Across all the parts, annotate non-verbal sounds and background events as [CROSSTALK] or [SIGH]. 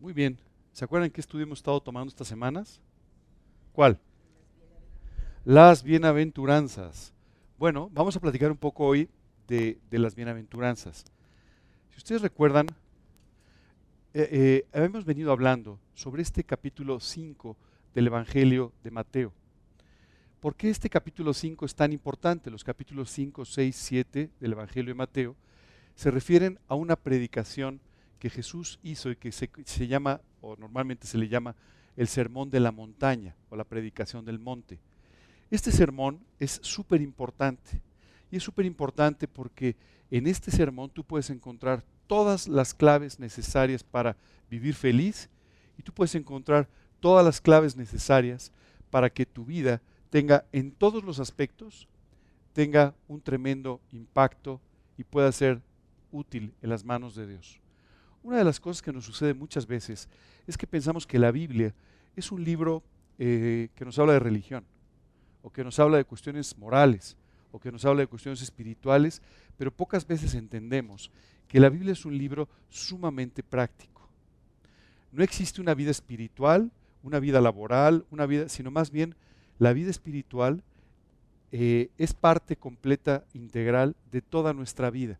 Muy bien. ¿Se acuerdan qué estudio hemos estado tomando estas semanas? ¿Cuál? Las bienaventuranzas. Bueno, vamos a platicar un poco hoy de, las bienaventuranzas. Si ustedes recuerdan, eh, eh, hemos venido hablando sobre este capítulo 5 del Evangelio de Mateo. ¿Por qué este capítulo 5 es tan importante? Los capítulos 5, 6, 7 del Evangelio de Mateo se refieren a una predicación que Jesús hizo y que se, llama, o normalmente se le llama, el sermón de la montaña o la predicación del monte. Este sermón es súper importante y es súper importante porque en este sermón tú puedes encontrar todas las claves necesarias para vivir feliz y tú puedes encontrar todas las claves necesarias para que tu vida tenga en todos los aspectos, tenga un tremendo impacto y pueda ser útil en las manos de Dios. Una de las cosas que nos sucede muchas veces es que pensamos que la Biblia es un libro eh, que nos habla de religión, o que nos habla de cuestiones morales, o que nos habla de cuestiones espirituales, pero pocas veces entendemos que la Biblia es un libro sumamente práctico. No existe una vida espiritual, una vida laboral, una vida, sino más bien la vida espiritual eh, es parte completa, integral de toda nuestra vida.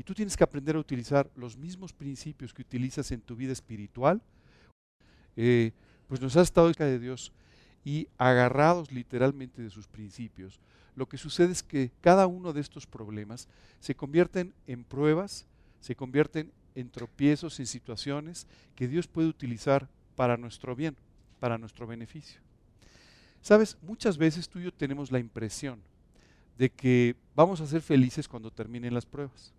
Y tú tienes que aprender a utilizar los mismos principios que utilizas en tu vida espiritual. Eh, pues nos has estado cerca de Dios y agarrados literalmente de sus principios. Lo que sucede es que cada uno de estos problemas se convierten en pruebas, se convierten en tropiezos, en situaciones que Dios puede utilizar para nuestro bien, para nuestro beneficio. Sabes, muchas veces tú y yo tenemos la impresión de que vamos a ser felices cuando terminen las pruebas.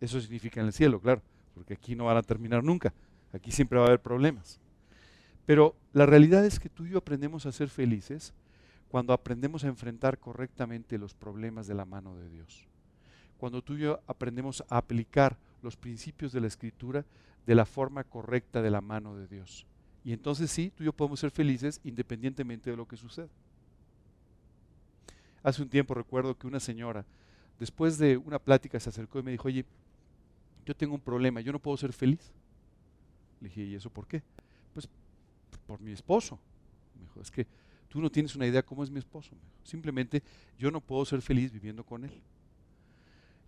Eso significa en el cielo, claro, porque aquí no van a terminar nunca. Aquí siempre va a haber problemas. Pero la realidad es que tú y yo aprendemos a ser felices cuando aprendemos a enfrentar correctamente los problemas de la mano de Dios. Cuando tú y yo aprendemos a aplicar los principios de la escritura de la forma correcta de la mano de Dios. Y entonces sí, tú y yo podemos ser felices independientemente de lo que suceda. Hace un tiempo recuerdo que una señora, después de una plática, se acercó y me dijo, oye, yo tengo un problema, yo no puedo ser feliz. Le dije, ¿y eso por qué? Pues por mi esposo. Me dijo, es que tú no tienes una idea cómo es mi esposo. Simplemente yo no puedo ser feliz viviendo con él.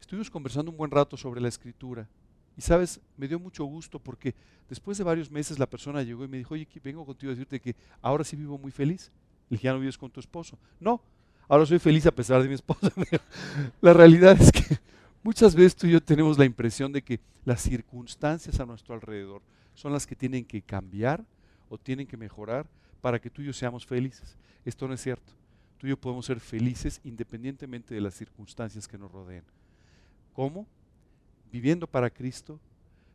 Estuvimos conversando un buen rato sobre la escritura. Y sabes, me dio mucho gusto porque después de varios meses la persona llegó y me dijo, oye, vengo contigo a decirte que ahora sí vivo muy feliz. Le dije, ¿ya no vives con tu esposo? No, ahora soy feliz a pesar de mi esposa. [LAUGHS] la realidad es que Muchas veces tú y yo tenemos la impresión de que las circunstancias a nuestro alrededor son las que tienen que cambiar o tienen que mejorar para que tú y yo seamos felices. Esto no es cierto. Tú y yo podemos ser felices independientemente de las circunstancias que nos rodeen. ¿Cómo? Viviendo para Cristo,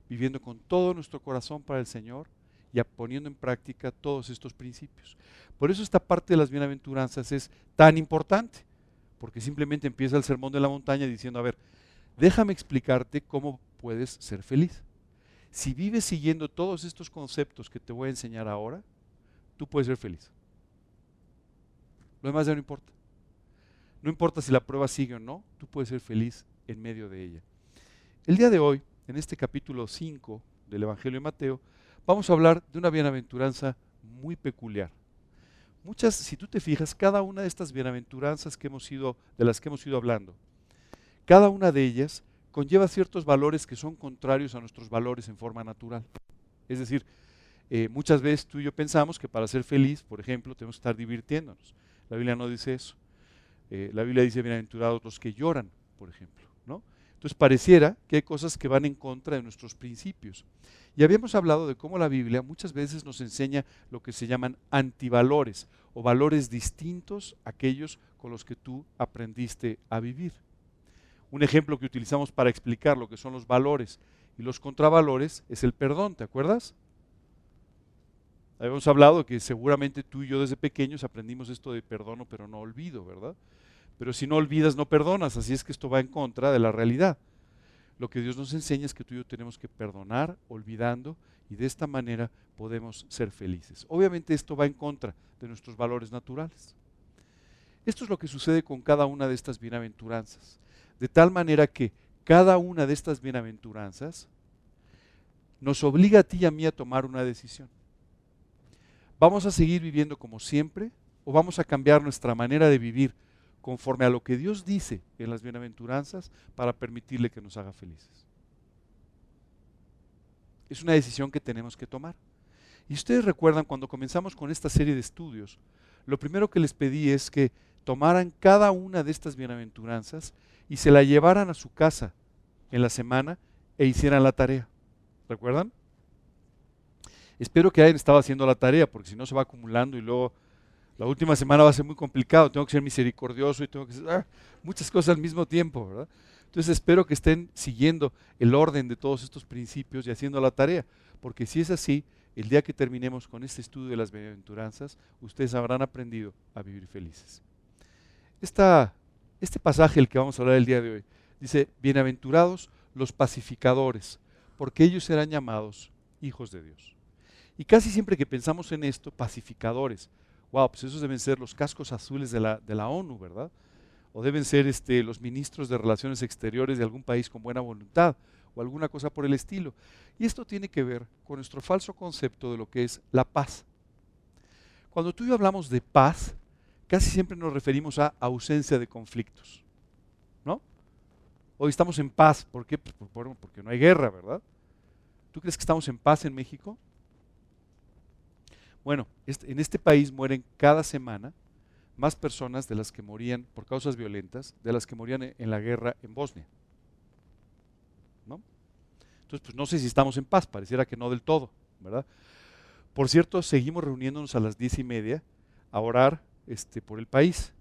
viviendo con todo nuestro corazón para el Señor y poniendo en práctica todos estos principios. Por eso esta parte de las bienaventuranzas es tan importante, porque simplemente empieza el sermón de la montaña diciendo, a ver, déjame explicarte cómo puedes ser feliz. Si vives siguiendo todos estos conceptos que te voy a enseñar ahora, tú puedes ser feliz. Lo demás ya no importa. No importa si la prueba sigue o no, tú puedes ser feliz en medio de ella. El día de hoy, en este capítulo 5 del Evangelio de Mateo, vamos a hablar de una bienaventuranza muy peculiar. Muchas, si tú te fijas, cada una de estas bienaventuranzas que hemos ido, de las que hemos ido hablando, cada una de ellas conlleva ciertos valores que son contrarios a nuestros valores en forma natural. Es decir, eh, muchas veces tú y yo pensamos que para ser feliz, por ejemplo, tenemos que estar divirtiéndonos. La Biblia no dice eso. Eh, la Biblia dice bienaventurados los que lloran, por ejemplo. ¿no? Entonces pareciera que hay cosas que van en contra de nuestros principios. Y habíamos hablado de cómo la Biblia muchas veces nos enseña lo que se llaman antivalores o valores distintos a aquellos con los que tú aprendiste a vivir. Un ejemplo que utilizamos para explicar lo que son los valores y los contravalores es el perdón, ¿te acuerdas? Habíamos hablado que seguramente tú y yo desde pequeños aprendimos esto de perdono pero no olvido, ¿verdad? Pero si no olvidas, no perdonas, así es que esto va en contra de la realidad. Lo que Dios nos enseña es que tú y yo tenemos que perdonar olvidando y de esta manera podemos ser felices. Obviamente esto va en contra de nuestros valores naturales. Esto es lo que sucede con cada una de estas bienaventuranzas. De tal manera que cada una de estas bienaventuranzas nos obliga a ti y a mí a tomar una decisión. ¿Vamos a seguir viviendo como siempre o vamos a cambiar nuestra manera de vivir conforme a lo que Dios dice en las bienaventuranzas para permitirle que nos haga felices? Es una decisión que tenemos que tomar. Y ustedes recuerdan cuando comenzamos con esta serie de estudios, lo primero que les pedí es que tomaran cada una de estas bienaventuranzas y se la llevaran a su casa en la semana e hicieran la tarea. ¿Recuerdan? Espero que hayan estado haciendo la tarea, porque si no se va acumulando y luego la última semana va a ser muy complicado. Tengo que ser misericordioso y tengo que hacer ah, muchas cosas al mismo tiempo, ¿verdad? Entonces espero que estén siguiendo el orden de todos estos principios y haciendo la tarea, porque si es así, el día que terminemos con este estudio de las bienaventuranzas, ustedes habrán aprendido a vivir felices. Este pasaje, el que vamos a hablar el día de hoy, dice, bienaventurados los pacificadores, porque ellos serán llamados hijos de Dios. Y casi siempre que pensamos en esto, pacificadores, wow, pues esos deben ser los cascos azules de la, de la ONU, ¿verdad? O deben ser este, los ministros de Relaciones Exteriores de algún país con buena voluntad, o alguna cosa por el estilo. Y esto tiene que ver con nuestro falso concepto de lo que es la paz. Cuando tú y yo hablamos de paz, casi siempre nos referimos a ausencia de conflictos. ¿No? Hoy estamos en paz. ¿Por qué? Pues porque no hay guerra, ¿verdad? ¿Tú crees que estamos en paz en México? Bueno, en este país mueren cada semana más personas de las que morían por causas violentas, de las que morían en la guerra en Bosnia. ¿No? Entonces, pues no sé si estamos en paz, pareciera que no del todo, ¿verdad? Por cierto, seguimos reuniéndonos a las diez y media a orar este, por el país.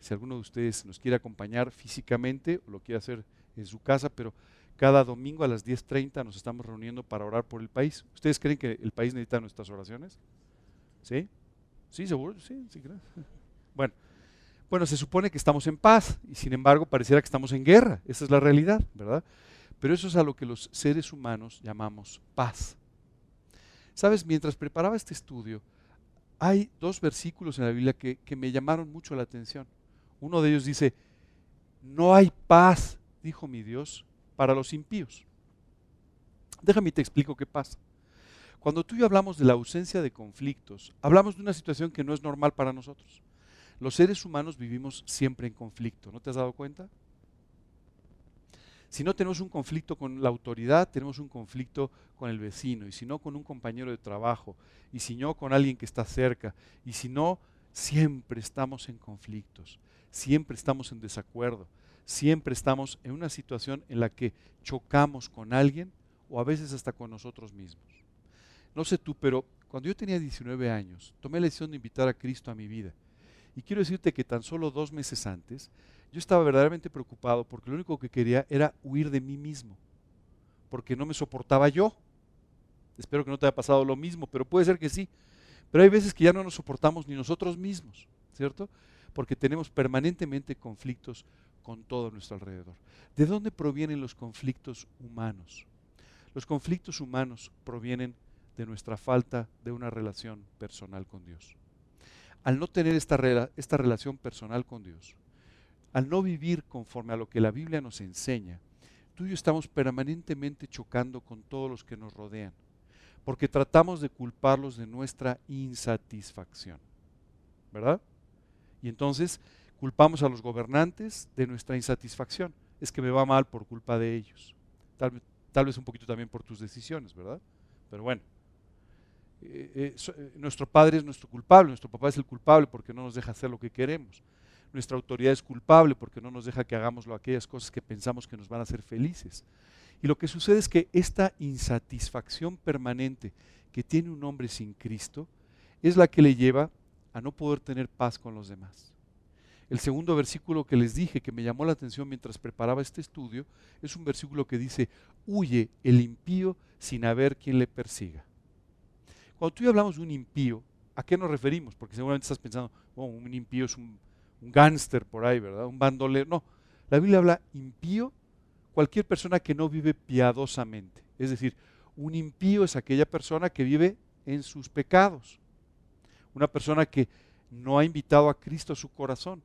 Si alguno de ustedes nos quiere acompañar físicamente o lo quiere hacer en su casa, pero cada domingo a las 10.30 nos estamos reuniendo para orar por el país. ¿Ustedes creen que el país necesita nuestras oraciones? ¿Sí? ¿Sí, seguro? Sí, sí, creo. [LAUGHS] Bueno, bueno, se supone que estamos en paz y sin embargo pareciera que estamos en guerra. Esa es la realidad, ¿verdad? Pero eso es a lo que los seres humanos llamamos paz. Sabes, mientras preparaba este estudio, hay dos versículos en la Biblia que, me llamaron mucho la atención. Uno de ellos dice, no hay paz, dijo mi Dios, para los impíos. Déjame te explico qué pasa. Cuando tú y yo hablamos de la ausencia de conflictos, hablamos de una situación que no es normal para nosotros. Los seres humanos vivimos siempre en conflicto, ¿no te has dado cuenta? Si no tenemos un conflicto con la autoridad, tenemos un conflicto con el vecino, y si no con un compañero de trabajo, y si no con alguien que está cerca, y si no, siempre estamos en conflictos, siempre estamos en desacuerdo, siempre estamos en una situación en la que chocamos con alguien o a veces hasta con nosotros mismos. No sé tú, pero cuando yo tenía 19 años, tomé la decisión de invitar a Cristo a mi vida. Y quiero decirte que tan solo dos meses antes, yo estaba verdaderamente preocupado porque lo único que quería era huir de mí mismo, porque no me soportaba yo. Espero que no te haya pasado lo mismo, pero puede ser que sí. Pero hay veces que ya no nos soportamos ni nosotros mismos, ¿cierto? Porque tenemos permanentemente conflictos con todo nuestro alrededor. ¿De dónde provienen los conflictos humanos? Los conflictos humanos provienen de nuestra falta de una relación personal con Dios. Al no tener esta, esta relación personal con Dios, al no vivir conforme a lo que la Biblia nos enseña, tú y yo estamos permanentemente chocando con todos los que nos rodean, porque tratamos de culparlos de nuestra insatisfacción, ¿verdad? Y entonces culpamos a los gobernantes de nuestra insatisfacción. Es que me va mal por culpa de ellos. Tal, tal vez un poquito también por tus decisiones, ¿verdad? Pero bueno, eh, eh, eh, nuestro padre es nuestro culpable, nuestro papá es el culpable porque no nos deja hacer lo que queremos nuestra autoridad es culpable porque no nos deja que hagamos aquellas cosas que pensamos que nos van a hacer felices. Y lo que sucede es que esta insatisfacción permanente que tiene un hombre sin Cristo es la que le lleva a no poder tener paz con los demás. El segundo versículo que les dije que me llamó la atención mientras preparaba este estudio es un versículo que dice, huye el impío sin haber quien le persiga. Cuando tú y hablamos de un impío, ¿a qué nos referimos? Porque seguramente estás pensando, oh, un impío es un un gángster por ahí, ¿verdad? Un bandolero. No, la Biblia habla impío, cualquier persona que no vive piadosamente. Es decir, un impío es aquella persona que vive en sus pecados. Una persona que no ha invitado a Cristo a su corazón.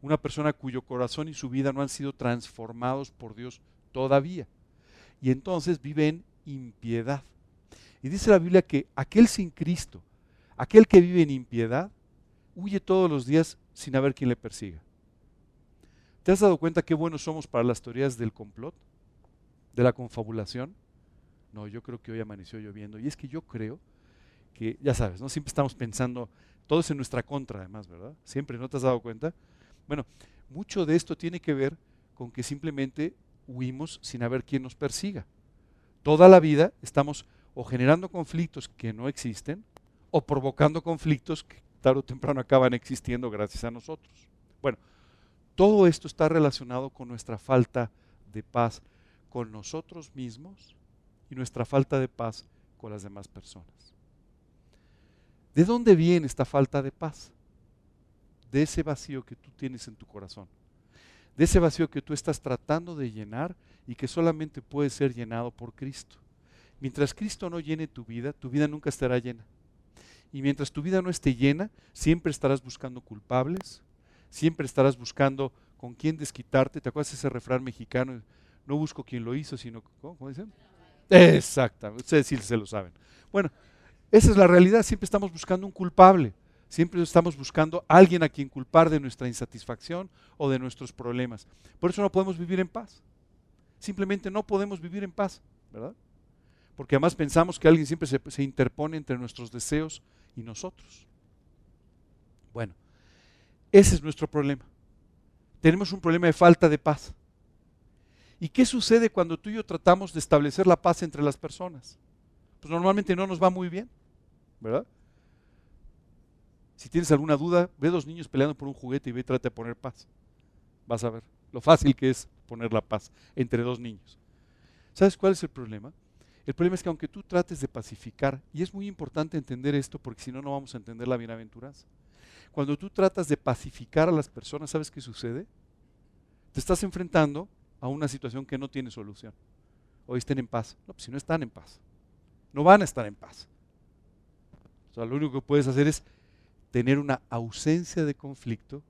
Una persona cuyo corazón y su vida no han sido transformados por Dios todavía. Y entonces vive en impiedad. Y dice la Biblia que aquel sin Cristo, aquel que vive en impiedad, huye todos los días sin haber quien le persiga. ¿Te has dado cuenta qué buenos somos para las teorías del complot? ¿De la confabulación? No, yo creo que hoy amaneció lloviendo. Y es que yo creo que, ya sabes, ¿no? Siempre estamos pensando, todo es en nuestra contra además, ¿verdad? Siempre, ¿no te has dado cuenta? Bueno, mucho de esto tiene que ver con que simplemente huimos sin haber quien nos persiga. Toda la vida estamos o generando conflictos que no existen o provocando conflictos que tarde o temprano acaban existiendo gracias a nosotros. Bueno, todo esto está relacionado con nuestra falta de paz con nosotros mismos y nuestra falta de paz con las demás personas. ¿De dónde viene esta falta de paz? De ese vacío que tú tienes en tu corazón. De ese vacío que tú estás tratando de llenar y que solamente puede ser llenado por Cristo. Mientras Cristo no llene tu vida, tu vida nunca estará llena. Y mientras tu vida no esté llena, siempre estarás buscando culpables, siempre estarás buscando con quién desquitarte. ¿Te acuerdas ese refrán mexicano? No busco quien lo hizo, sino, ¿cómo, dicen? Exactamente, ustedes sí se lo saben. Bueno, esa es la realidad, siempre estamos buscando un culpable, siempre estamos buscando alguien a quien culpar de nuestra insatisfacción o de nuestros problemas. Por eso no podemos vivir en paz. Simplemente no podemos vivir en paz, ¿verdad? Porque además pensamos que alguien siempre se interpone entre nuestros deseos y nosotros. Bueno, ese es nuestro problema. Tenemos un problema de falta de paz. ¿Y qué sucede cuando tú y yo tratamos de establecer la paz entre las personas? Pues normalmente no nos va muy bien, ¿verdad? Si tienes alguna duda, ve dos niños peleando por un juguete y ve y trata de poner paz. Vas a ver lo fácil que es poner la paz entre dos niños. ¿Sabes cuál es el problema? El problema es que aunque tú trates de pacificar, y es muy importante entender esto porque si no, no vamos a entender la bienaventuranza. Cuando tú tratas de pacificar a las personas, ¿sabes qué sucede? Te estás enfrentando a una situación que no tiene solución. Hoy estén en paz. No, pues si no están en paz. No van a estar en paz. Lo único que puedes hacer es tener una ausencia de conflicto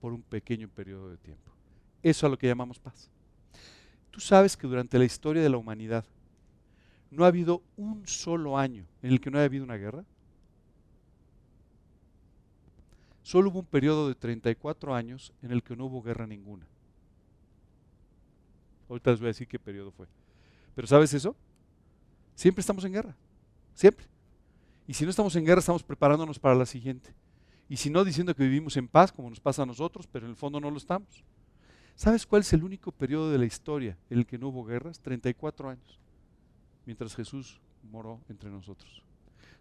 por un pequeño periodo de tiempo. Eso es lo que llamamos paz. Tú sabes que durante la historia de la humanidad no ha habido un solo año en el que no haya habido una guerra. Solo hubo un periodo de 34 años en el que no hubo guerra ninguna. Ahorita les voy a decir qué periodo fue. Pero ¿sabes eso? Siempre estamos en guerra. Siempre. Y si no estamos en guerra, estamos preparándonos para la siguiente. Y si no, diciendo que vivimos en paz, como nos pasa a nosotros, pero en el fondo no lo estamos. ¿Sabes cuál es el único periodo de la historia en el que no hubo guerras? 34 años. Mientras Jesús moró entre nosotros.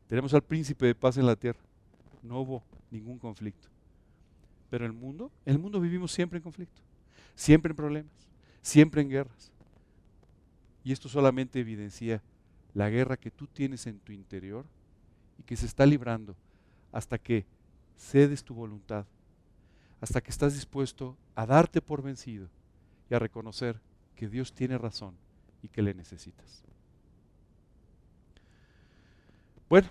Tenemos al príncipe de paz en la tierra. No hubo ningún conflicto. Pero el mundo, el mundo vivimos siempre en conflicto. Siempre en problemas siempre en guerras. Y esto solamente evidencia la guerra que tú tienes en tu interior y que se está librando hasta que cedes tu voluntad, hasta que estás dispuesto a darte por vencido y a reconocer que Dios tiene razón y que le necesitas. Bueno,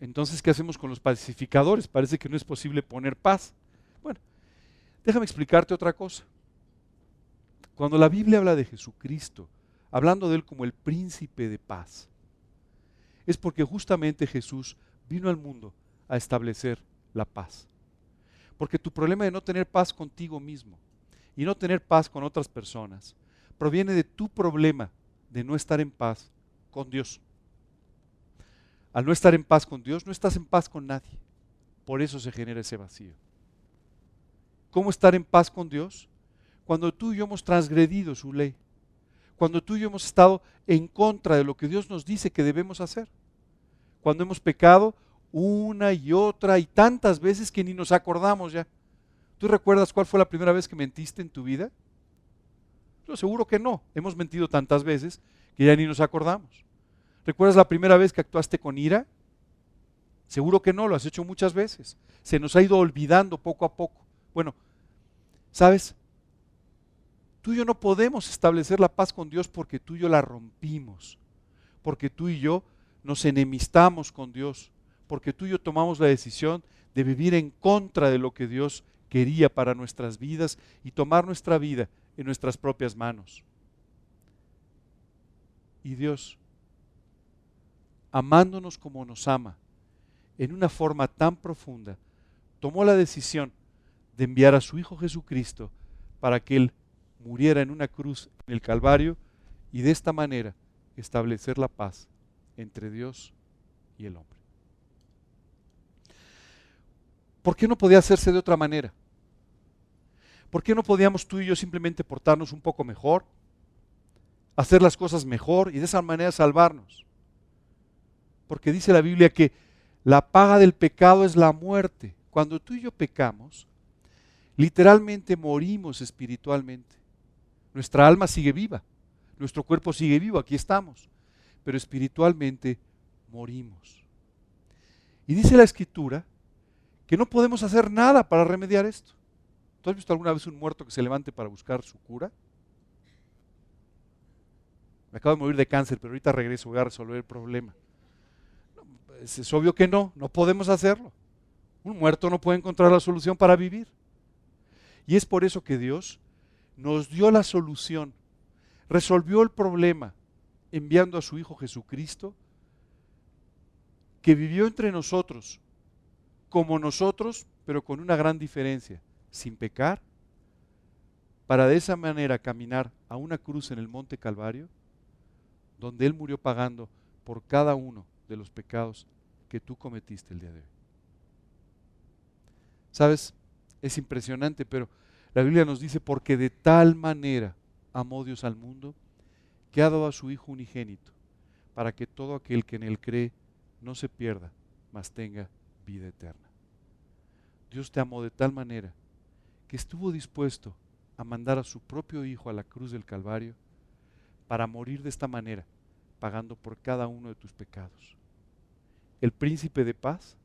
entonces, ¿qué hacemos con los pacificadores? Parece que no es posible poner paz. Bueno, déjame explicarte otra cosa. Cuando la Biblia habla de Jesucristo, hablando de Él como el príncipe de paz, es porque justamente Jesús vino al mundo a establecer la paz. Porque tu problema de no tener paz contigo mismo y no tener paz con otras personas proviene de tu problema de no estar en paz con Dios. Al no estar en paz con Dios, no estás en paz con nadie. Por eso se genera ese vacío. ¿Cómo estar en paz con Dios? cuando tú y yo hemos transgredido su ley, cuando tú y yo hemos estado en contra de lo que Dios nos dice que debemos hacer, cuando hemos pecado una y otra y tantas veces que ni nos acordamos ya. ¿Tú recuerdas cuál fue la primera vez que mentiste en tu vida? Yo seguro que no. Hemos mentido tantas veces que ya ni nos acordamos. ¿Recuerdas la primera vez que actuaste con ira? Seguro que no, lo has hecho muchas veces. Se nos ha ido olvidando poco a poco. Bueno, ¿sabes? Tú y yo no podemos establecer la paz con Dios porque tú y yo la rompimos, porque tú y yo nos enemistamos con Dios, porque tú y yo tomamos la decisión de vivir en contra de lo que Dios quería para nuestras vidas y tomar nuestra vida en nuestras propias manos. Y Dios amándonos como nos ama, en una forma tan profunda, tomó la decisión de enviar a su Hijo Jesucristo para que Él muriera en una cruz en el Calvario y de esta manera establecer la paz entre Dios y el hombre. ¿Por qué no podía hacerse de otra manera? ¿Por qué no podíamos tú y yo simplemente portarnos un poco mejor? Hacer las cosas mejor y de esa manera salvarnos. Porque dice la Biblia que la paga del pecado es la muerte. Cuando tú y yo pecamos, literalmente morimos espiritualmente. Nuestra alma sigue viva, nuestro cuerpo sigue vivo, aquí estamos, pero espiritualmente morimos. Y dice la escritura que no podemos hacer nada para remediar esto. ¿Tú has visto alguna vez un muerto que se levante para buscar su cura? Me acabo de morir de cáncer, pero ahorita regreso, voy a resolver el problema. Es obvio que no, no podemos hacerlo. Un muerto no puede encontrar la solución para vivir. Y es por eso que Dios nos dio la solución, resolvió el problema enviando a su Hijo Jesucristo, que vivió entre nosotros, como nosotros, pero con una gran diferencia, sin pecar, para de esa manera caminar a una cruz en el Monte Calvario, donde Él murió pagando por cada uno de los pecados que tú cometiste el día de hoy. ¿Sabes? Es impresionante, pero la Biblia nos dice, porque de tal manera amó Dios al mundo, que ha dado a su Hijo unigénito, para que todo aquel que en Él cree no se pierda, mas tenga vida eterna. Dios te amó de tal manera que estuvo dispuesto a mandar a su propio Hijo a la cruz del Calvario para morir de esta manera, pagando por cada uno de tus pecados. El príncipe de paz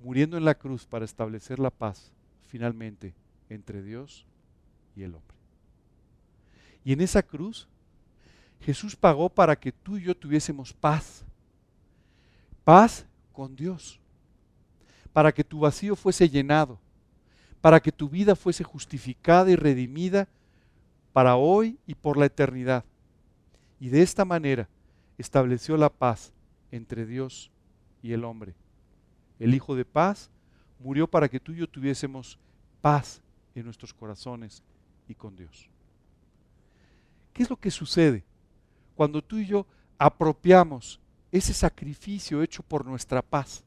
muriendo en la cruz para establecer la paz finalmente entre Dios y el hombre. Y en esa cruz Jesús pagó para que tú y yo tuviésemos paz. Paz con Dios. Para que tu vacío fuese llenado. Para que tu vida fuese justificada y redimida para hoy y por la eternidad. Y de esta manera estableció la paz entre Dios y el hombre el Hijo de paz, murió para que tú y yo tuviésemos paz en nuestros corazones y con Dios. ¿Qué es lo que sucede cuando tú y yo apropiamos ese sacrificio hecho por nuestra paz?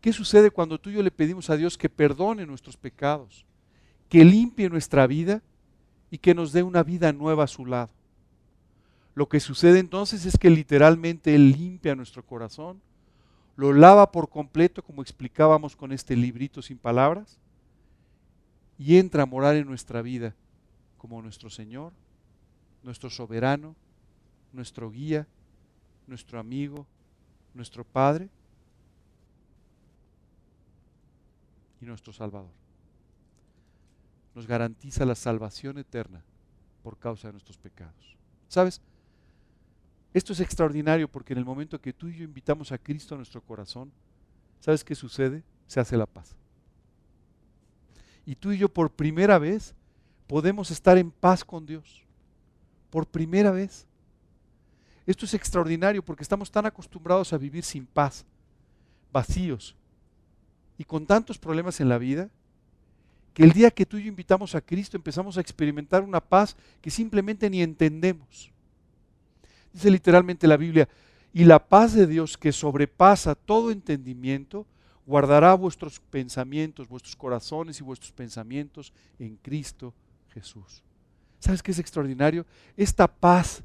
¿Qué sucede cuando tú y yo le pedimos a Dios que perdone nuestros pecados, que limpie nuestra vida y que nos dé una vida nueva a su lado? Lo que sucede entonces es que literalmente Él limpia nuestro corazón, lo lava por completo, como explicábamos con este librito sin palabras, y entra a morar en nuestra vida como nuestro Señor, nuestro soberano, nuestro guía, nuestro amigo, nuestro Padre y nuestro Salvador. Nos garantiza la salvación eterna por causa de nuestros pecados. ¿Sabes? Esto es extraordinario porque en el momento que tú y yo invitamos a Cristo a nuestro corazón, ¿sabes qué sucede? Se hace la paz. Y tú y yo por primera vez podemos estar en paz con Dios. Por primera vez. Esto es extraordinario porque estamos tan acostumbrados a vivir sin paz, vacíos y con tantos problemas en la vida, que el día que tú y yo invitamos a Cristo empezamos a experimentar una paz que simplemente ni entendemos. Dice literalmente la Biblia, y la paz de Dios que sobrepasa todo entendimiento, guardará vuestros pensamientos, vuestros corazones y vuestros pensamientos en Cristo Jesús. ¿Sabes qué es extraordinario? Esta paz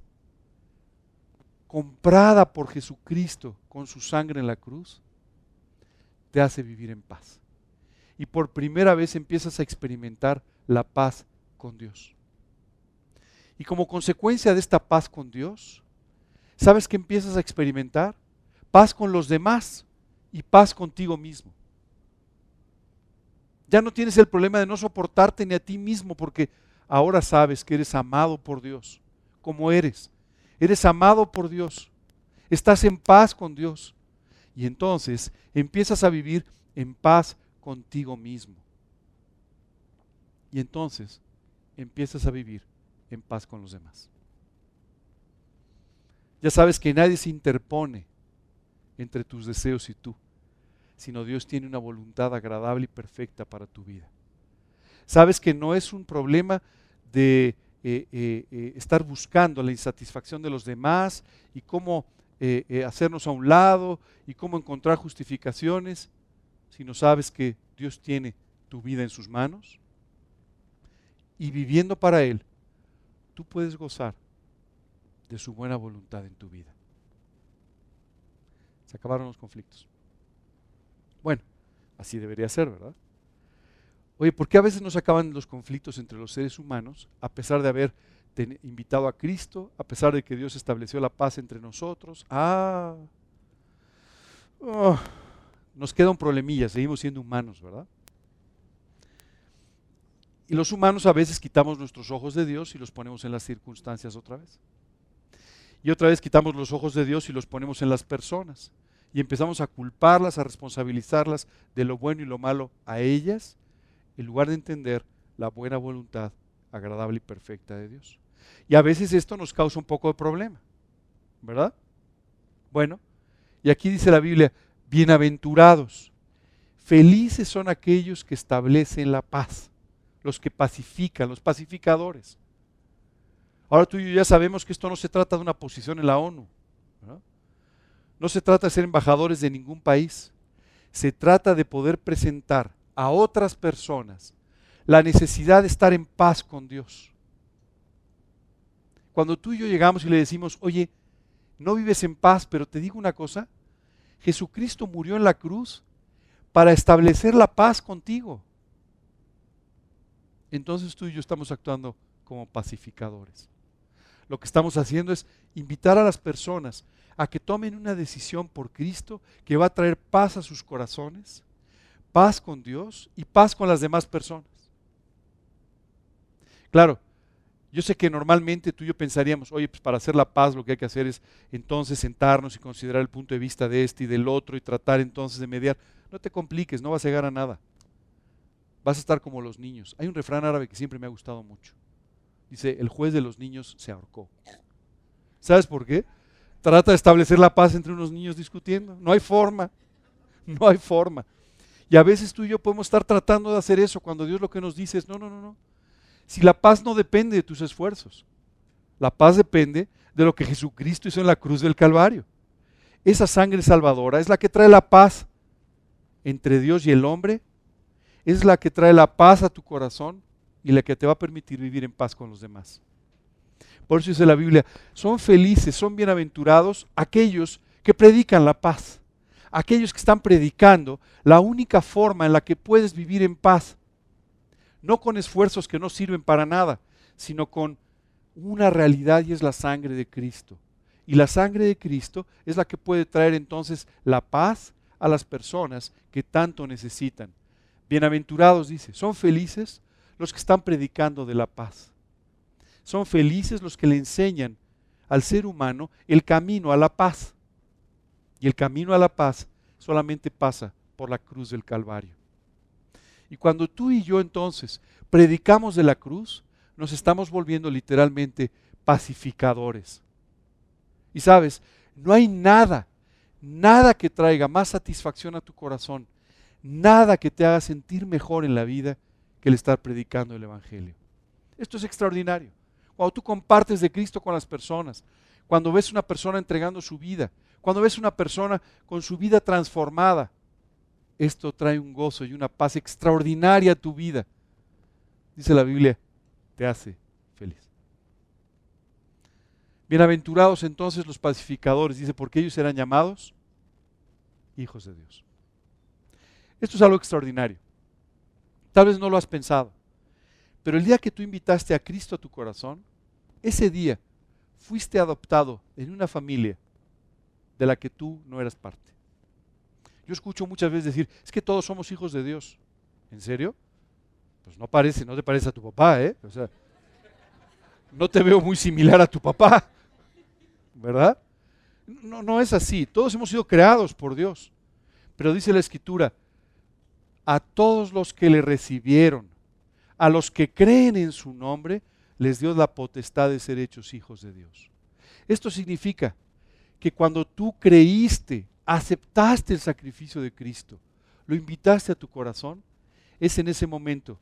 comprada por Jesucristo con su sangre en la cruz, te hace vivir en paz. Y por primera vez empiezas a experimentar la paz con Dios. Y como consecuencia de esta paz con Dios, ¿sabes qué empiezas a experimentar? Paz con los demás y paz contigo mismo. Ya no tienes el problema de no soportarte ni a ti mismo porque ahora sabes que eres amado por Dios, como eres. Eres amado por Dios. Estás en paz con Dios. Y entonces empiezas a vivir en paz contigo mismo. Y entonces empiezas a vivir en paz con los demás. Ya sabes que nadie se interpone entre tus deseos y tú, sino Dios tiene una voluntad agradable y perfecta para tu vida. Sabes que no es un problema de eh, eh, eh, estar buscando la insatisfacción de los demás y cómo hacernos a un lado y cómo encontrar justificaciones, sino sabes que Dios tiene tu vida en sus manos y viviendo para Él, tú puedes gozar de su buena voluntad en tu vida. Se acabaron los conflictos. Bueno, así debería ser, ¿verdad? Oye, ¿por qué a veces no se acaban los conflictos entre los seres humanos a pesar de haber invitado a Cristo, a pesar de que Dios estableció la paz entre nosotros? Ah, oh, nos queda un problemilla, seguimos siendo humanos, ¿verdad? Y los humanos a veces quitamos nuestros ojos de Dios y los ponemos en las circunstancias otra vez. Y otra vez quitamos los ojos de Dios y los ponemos en las personas. Y empezamos a culparlas, a responsabilizarlas de lo bueno y lo malo a ellas, en lugar de entender la buena voluntad agradable y perfecta de Dios. Y a veces esto nos causa un poco de problema, ¿verdad? Bueno, y aquí dice la Biblia, bienaventurados, felices son aquellos que establecen la paz, los que pacifican, los pacificadores. Ahora tú y yo ya sabemos que esto no se trata de una posición en la ONU. ¿no? se trata de ser embajadores de ningún país. Se trata de poder presentar a otras personas la necesidad de estar en paz con Dios. Cuando tú y yo llegamos y le decimos, oye, no vives en paz, pero te digo una cosa, Jesucristo murió en la cruz para establecer la paz contigo. Entonces tú y yo estamos actuando como pacificadores lo que estamos haciendo es invitar a las personas a que tomen una decisión por Cristo que va a traer paz a sus corazones, paz con Dios y paz con las demás personas. Claro, yo sé que normalmente tú y yo pensaríamos, oye, pues para hacer la paz lo que hay que hacer es entonces sentarnos y considerar el punto de vista de este y del otro y tratar entonces de mediar. No te compliques, no vas a llegar a nada. Vas a estar como los niños. Hay un refrán árabe que siempre me ha gustado mucho. Dice, el juez de los niños se ahorcó. ¿Sabes por qué? Trata de establecer la paz entre unos niños discutiendo. No hay forma. [LAUGHS] No hay forma. Y a veces tú y yo podemos estar tratando de hacer eso cuando Dios lo que nos dice es, no, no, no, no. Si la paz no depende de tus esfuerzos, la paz depende de lo que Jesucristo hizo en la cruz del Calvario. Esa sangre salvadora es la que trae la paz entre Dios y el hombre, es la que trae la paz a tu corazón, y la que te va a permitir vivir en paz con los demás. Por eso dice la Biblia, son felices, son bienaventurados aquellos que predican la paz, aquellos que están predicando la única forma en la que puedes vivir en paz, no con esfuerzos que no sirven para nada, sino con una realidad y es la sangre de Cristo. Y la sangre de Cristo es la que puede traer entonces la paz a las personas que tanto necesitan. Bienaventurados, dice, son felices los que están predicando de la paz. Son felices los que le enseñan al ser humano el camino a la paz. Y el camino a la paz solamente pasa por la cruz del Calvario. Y cuando tú y yo entonces predicamos de la cruz, nos estamos volviendo literalmente pacificadores. Y sabes, no hay nada, nada que traiga más satisfacción a tu corazón, nada que te haga sentir mejor en la vida que el estar predicando el Evangelio. Esto es extraordinario. Cuando tú compartes de Cristo con las personas, cuando ves una persona entregando su vida, cuando ves una persona con su vida transformada, esto trae un gozo y una paz extraordinaria a tu vida. Dice la Biblia, te hace feliz. Bienaventurados entonces los pacificadores, dice, porque ellos serán llamados hijos de Dios. Esto es algo extraordinario. Tal vez no lo has pensado. Pero el día que tú invitaste a Cristo a tu corazón, ese día fuiste adoptado en una familia de la que tú no eras parte. Yo escucho muchas veces decir, es que todos somos hijos de Dios. ¿En serio? Pues no parece, no te parece a tu papá, ¿eh? O sea, no te veo muy similar a tu papá, ¿verdad? No, no es así. Todos hemos sido creados por Dios. Pero dice la Escritura, a todos los que le recibieron, a los que creen en su nombre, les dio la potestad de ser hechos hijos de Dios. Esto significa que cuando tú creíste, aceptaste el sacrificio de Cristo, lo invitaste a tu corazón, es en ese momento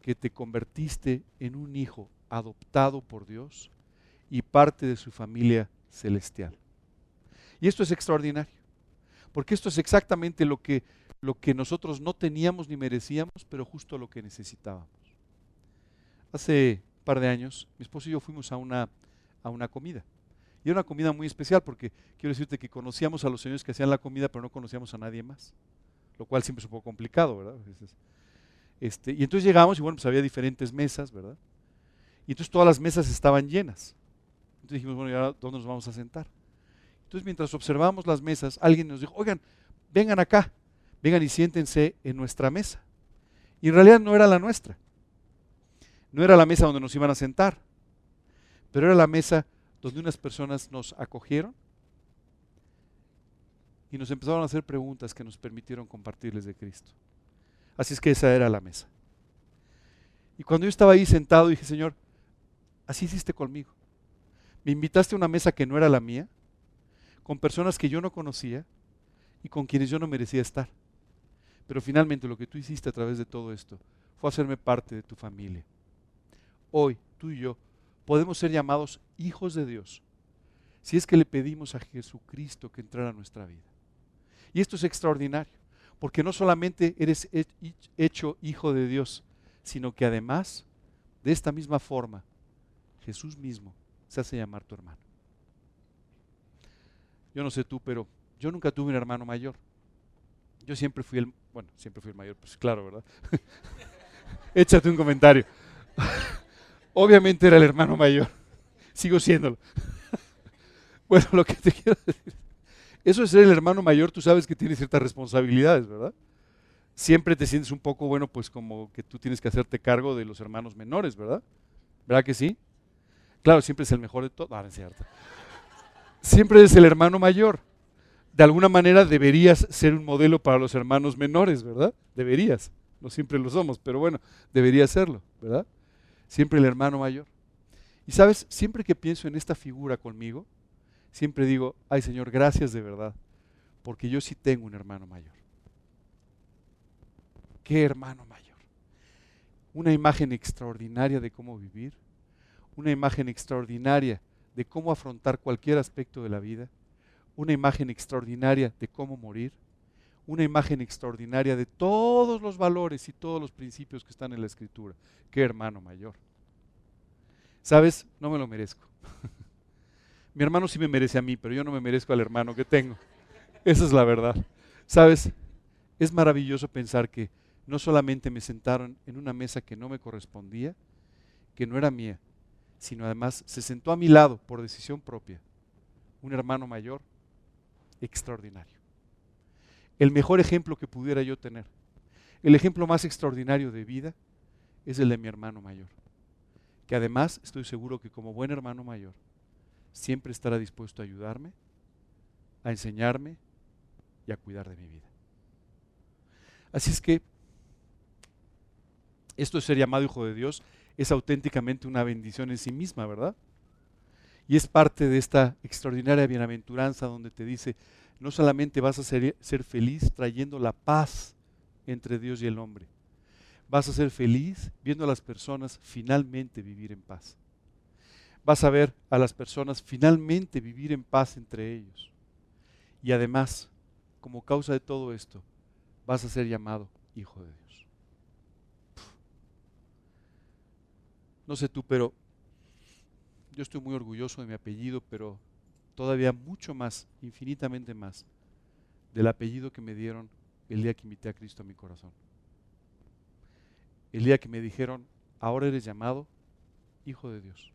que te convertiste en un hijo adoptado por Dios y parte de su familia celestial. Y esto es extraordinario, porque esto es exactamente lo que, lo que nosotros no teníamos ni merecíamos, pero justo lo que necesitábamos. Hace un par de años, mi esposo y yo fuimos a una, a una comida. Y era una comida muy especial porque quiero decirte que conocíamos a los señores que hacían la comida, pero no conocíamos a nadie más. Lo cual siempre es un poco complicado, ¿verdad? Este, y entonces llegamos y bueno, pues había diferentes mesas, ¿verdad? Y entonces todas las mesas estaban llenas. Entonces dijimos, bueno, ¿y ahora dónde nos vamos a sentar? Entonces mientras observamos las mesas, alguien nos dijo, oigan, vengan acá, vengan y siéntense en nuestra mesa. Y en realidad no era la nuestra. No era la mesa donde nos iban a sentar, pero era la mesa donde unas personas nos acogieron y nos empezaron a hacer preguntas que nos permitieron compartirles de Cristo. Así es que esa era la mesa. Y cuando yo estaba ahí sentado, dije, Señor, así hiciste conmigo. Me invitaste a una mesa que no era la mía, con personas que yo no conocía y con quienes yo no merecía estar. Pero finalmente lo que tú hiciste a través de todo esto fue hacerme parte de tu familia. Hoy, tú y yo, podemos ser llamados hijos de Dios si es que le pedimos a Jesucristo que entrara a nuestra vida. Y esto es extraordinario, porque no solamente eres hecho hijo de Dios, sino que además, de esta misma forma, Jesús mismo se hace llamar tu hermano. Yo no sé tú, pero yo nunca tuve un hermano mayor. Yo siempre fui el, bueno, siempre fui el mayor, pues claro, ¿verdad? [LAUGHS] Échate un comentario. [LAUGHS] Obviamente era el hermano mayor. Sigo siéndolo. [LAUGHS] bueno, lo que te quiero decir. Eso es ser el hermano mayor, tú sabes que tiene ciertas responsabilidades, ¿verdad? Siempre te sientes un poco, bueno, pues como que tú tienes que hacerte cargo de los hermanos menores, ¿verdad? ¿Verdad que sí? Claro, siempre es el mejor de todos. Ah, es cierto. Siempre es el hermano mayor. De alguna manera deberías ser un modelo para los hermanos menores, ¿verdad? Deberías. No siempre lo somos, pero bueno, deberías serlo, ¿verdad? siempre el hermano mayor. Y sabes, siempre que pienso en esta figura conmigo, siempre digo, ay Señor, gracias de verdad, porque yo sí tengo un hermano mayor. ¿Qué hermano mayor? Una imagen extraordinaria de cómo vivir, una imagen extraordinaria de cómo afrontar cualquier aspecto de la vida, una imagen extraordinaria de cómo morir, una imagen extraordinaria de todos los valores y todos los principios que están en la escritura. Qué hermano mayor. ¿Sabes? No me lo merezco. [LAUGHS] Mi hermano sí me merece a mí, pero yo no me merezco al hermano que tengo. Esa es la verdad. ¿Sabes? Es maravilloso pensar que no solamente me sentaron en una mesa que no me correspondía, que no era mía, sino además se sentó a mi lado por decisión propia un hermano mayor extraordinario el mejor ejemplo que pudiera yo tener. El ejemplo más extraordinario de vida es el de mi hermano mayor, que además estoy seguro que como buen hermano mayor siempre estará dispuesto a ayudarme, a enseñarme y a cuidar de mi vida. Así es que esto de ser llamado hijo de Dios es auténticamente una bendición en sí misma, ¿verdad? Y es parte de esta extraordinaria bienaventuranza donde te dice, no solamente vas a ser, feliz trayendo la paz entre Dios y el hombre, vas a ser feliz viendo a las personas finalmente vivir en paz. Vas a ver a las personas finalmente vivir en paz entre ellos. Y además, como causa de todo esto, vas a ser llamado hijo de Dios. No sé tú, pero yo estoy muy orgulloso de mi apellido, pero todavía mucho más, infinitamente más, del apellido que me dieron el día que invité a Cristo a mi corazón. El día que me dijeron, ahora eres llamado Hijo de Dios,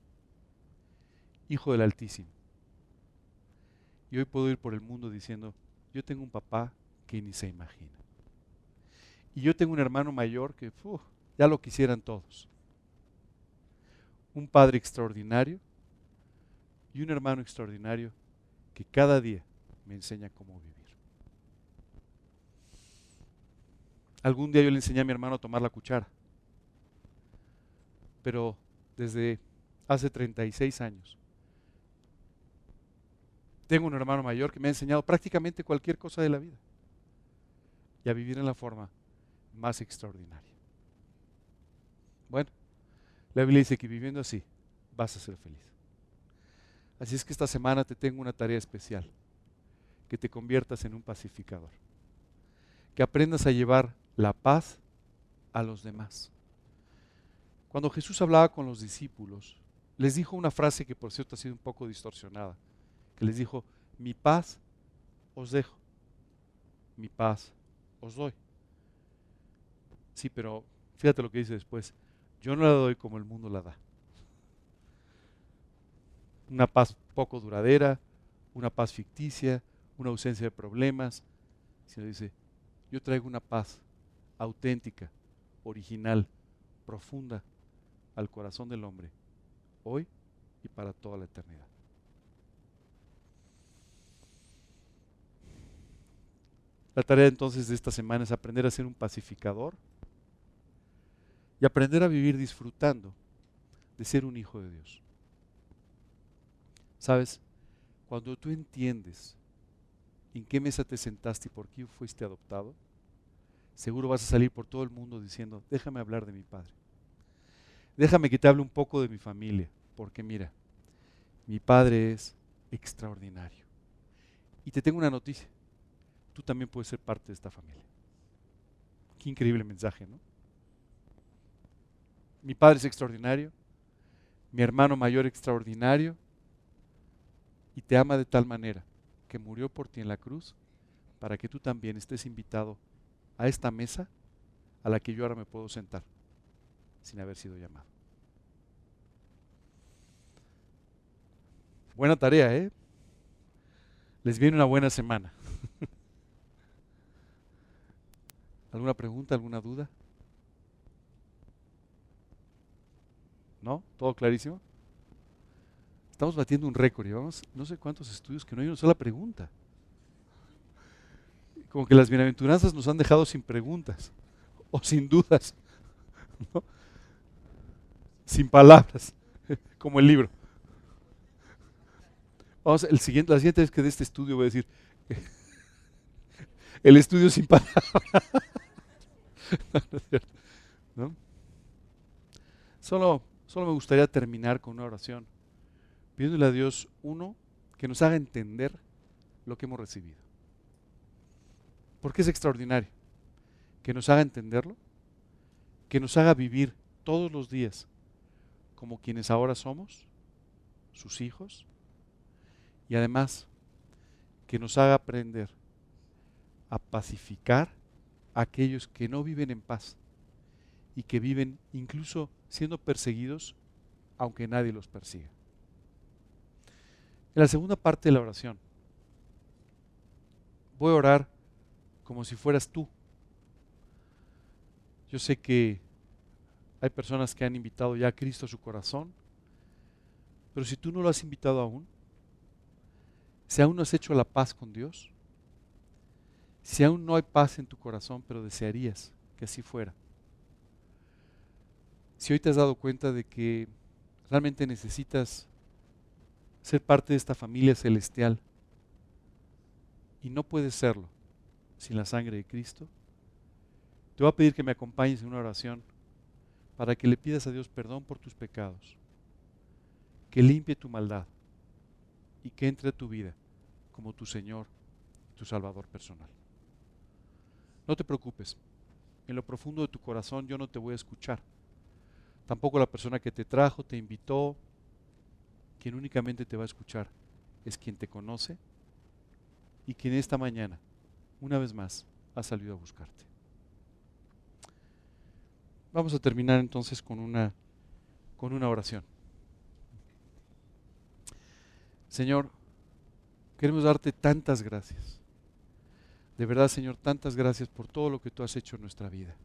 Hijo del Altísimo. Y hoy puedo ir por el mundo diciendo, yo tengo un papá que ni se imagina. Y yo tengo un hermano mayor que ya lo quisieran todos. Un padre extraordinario y un hermano extraordinario que cada día me enseña cómo vivir. Algún día yo le enseñé a mi hermano a tomar la cuchara, pero desde hace 36 años Tengo un hermano mayor que me ha enseñado prácticamente cualquier cosa de la vida y a vivir en la forma más extraordinaria. Bueno, la Biblia dice que viviendo así vas a ser feliz. Así es que esta semana te tengo una tarea especial, que te conviertas en un pacificador, que aprendas a llevar la paz a los demás. Cuando Jesús hablaba con los discípulos, les dijo una frase que por cierto ha sido un poco distorsionada, que les dijo, mi paz os dejo, mi paz os doy. Sí, pero fíjate lo que dice después, yo no la doy como el mundo la da. Una paz poco duradera, una paz ficticia, una ausencia de problemas, sino dice, yo traigo una paz auténtica, original, profunda al corazón del hombre, hoy y para toda la eternidad. La tarea entonces de esta semana es aprender a ser un pacificador y aprender a vivir disfrutando de ser un hijo de Dios. ¿Sabes? Cuando tú entiendes en qué mesa te sentaste y por qué fuiste adoptado, seguro vas a salir por todo el mundo diciendo, déjame hablar de mi padre. Déjame que te hable un poco de mi familia, porque mira, mi padre es extraordinario. Y te tengo una noticia tú también puedes ser parte de esta familia. Qué increíble mensaje, ¿no? Mi padre es extraordinario, mi hermano mayor extraordinario, y te ama de tal manera que murió por ti en la cruz para que tú también estés invitado a esta mesa a la que yo ahora me puedo sentar sin haber sido llamado. Buena tarea, ¿eh? Les viene una buena semana. [LAUGHS] ¿Alguna pregunta, alguna duda? ¿No? ¿Todo clarísimo? Estamos batiendo un récord, llevamos no sé cuántos estudios que no hay una sola pregunta. Como que las bienaventuranzas nos han dejado sin preguntas o sin dudas, sin palabras, [LAUGHS] como el libro. Vamos, el siguiente, la siguiente vez que de este estudio voy a decir, [LAUGHS] el estudio sin palabras. [LAUGHS] Solo, solo me gustaría terminar con una oración, pidiéndole a Dios, uno, que nos haga entender lo que hemos recibido. Porque es extraordinario. Que nos haga entenderlo, que nos haga vivir todos los días como quienes ahora somos, sus hijos, y además que nos haga aprender a pacificar a aquellos que no viven en paz y que viven incluso siendo perseguidos aunque nadie los persiga. En la segunda parte de la oración, voy a orar como si fueras tú. Yo sé que hay personas que han invitado ya a Cristo a su corazón, pero si tú no lo has invitado aún, si aún no has hecho la paz con Dios, si aún no hay paz en tu corazón, pero desearías que así fuera. Si hoy te has dado cuenta de que realmente necesitas ser parte de esta familia celestial y no puedes serlo sin la sangre de Cristo, te voy a pedir que me acompañes en una oración para que le pidas a Dios perdón por tus pecados, que limpie tu maldad y que entre a tu vida como tu Señor, tu Salvador personal. No te preocupes, en lo profundo de tu corazón yo no te voy a escuchar. Tampoco la persona que te trajo, te invitó, quien únicamente te va a escuchar es quien te conoce y quien esta mañana, una vez más, ha salido a buscarte. Vamos a terminar entonces con una, con una oración. Señor, queremos darte tantas gracias de verdad, Señor, tantas gracias por todo lo que tú has hecho en nuestra vida.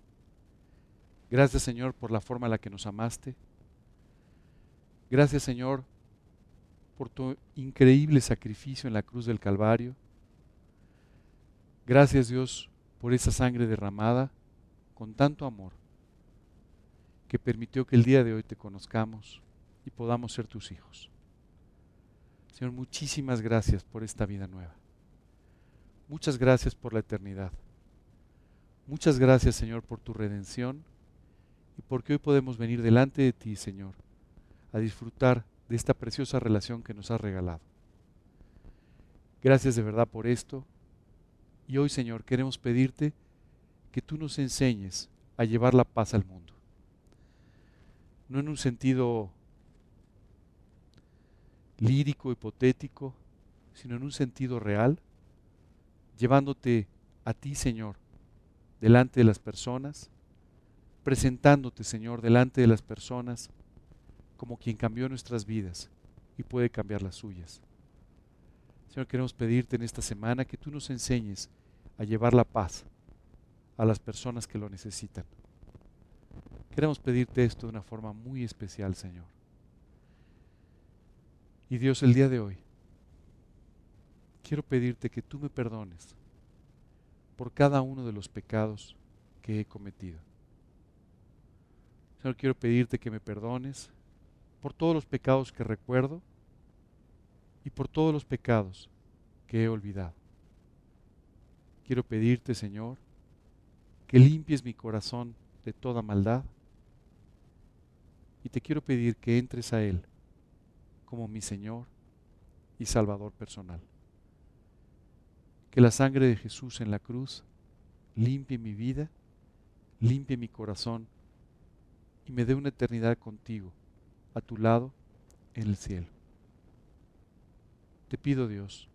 Gracias, Señor, por la forma en la que nos amaste. Gracias, Señor, por tu increíble sacrificio en la cruz del Calvario. Gracias, Dios, por esa sangre derramada con tanto amor que permitió que el día de hoy te conozcamos y podamos ser tus hijos. Señor, muchísimas gracias por esta vida nueva. Muchas gracias por la eternidad. Muchas gracias, Señor, por tu redención y porque hoy podemos venir delante de ti, Señor, a disfrutar de esta preciosa relación que nos has regalado. Gracias de verdad por esto. Y hoy, Señor, queremos pedirte que tú nos enseñes a llevar la paz al mundo. No en un sentido lírico, hipotético, sino en un sentido real, llevándote a ti, Señor, delante de las personas, presentándote, Señor, delante de las personas como quien cambió nuestras vidas y puede cambiar las suyas. Señor, queremos pedirte en esta semana que tú nos enseñes a llevar la paz a las personas que lo necesitan. Queremos pedirte esto de una forma muy especial, Señor. Y Dios, el día de hoy, quiero pedirte que tú me perdones por cada uno de los pecados que he cometido. Señor, quiero pedirte que me perdones por todos los pecados que recuerdo y por todos los pecados que he olvidado. Quiero pedirte, Señor, que limpies mi corazón de toda maldad y te quiero pedir que entres a Él como mi Señor y Salvador personal. Que la sangre de Jesús en la cruz limpie mi vida, limpie mi corazón y me dé una eternidad contigo, a tu lado, en el cielo. Te pido, Dios,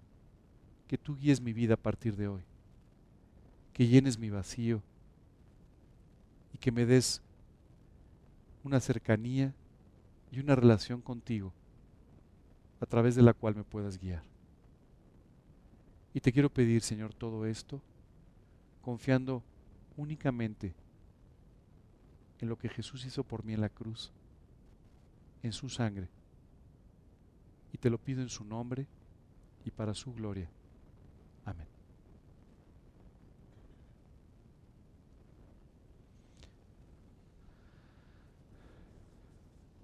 que tú guíes mi vida a partir de hoy, que llenes mi vacío y que me des una cercanía y una relación contigo a través de la cual me puedas guiar. Y te quiero pedir, Señor, todo esto confiando únicamente en lo que Jesús hizo por mí en la cruz, en su sangre. Y te lo pido en su nombre y para su gloria. Amén.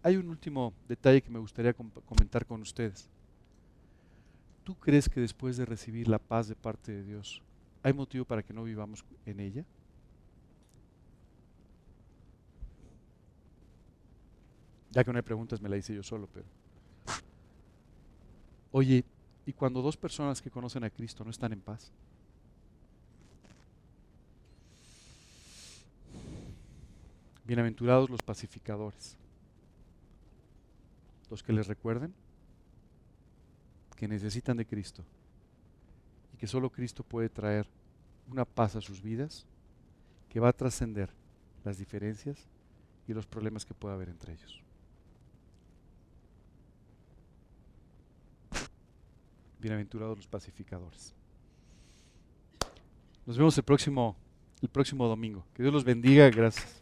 Hay un último detalle que me gustaría comentar con ustedes. ¿Tú crees que después de recibir la paz de parte de Dios, hay motivo para que no vivamos en ella? Ya que no hay preguntas, me la hice yo solo, pero... Oye, ¿y cuando dos personas que conocen a Cristo no están en paz? Bienaventurados los pacificadores, los que les recuerden que necesitan de Cristo y que solo Cristo puede traer una paz a sus vidas que va a trascender las diferencias y los problemas que pueda haber entre ellos. Bienaventurados los pacificadores. Nos vemos el próximo, el próximo domingo. Que Dios los bendiga. Gracias.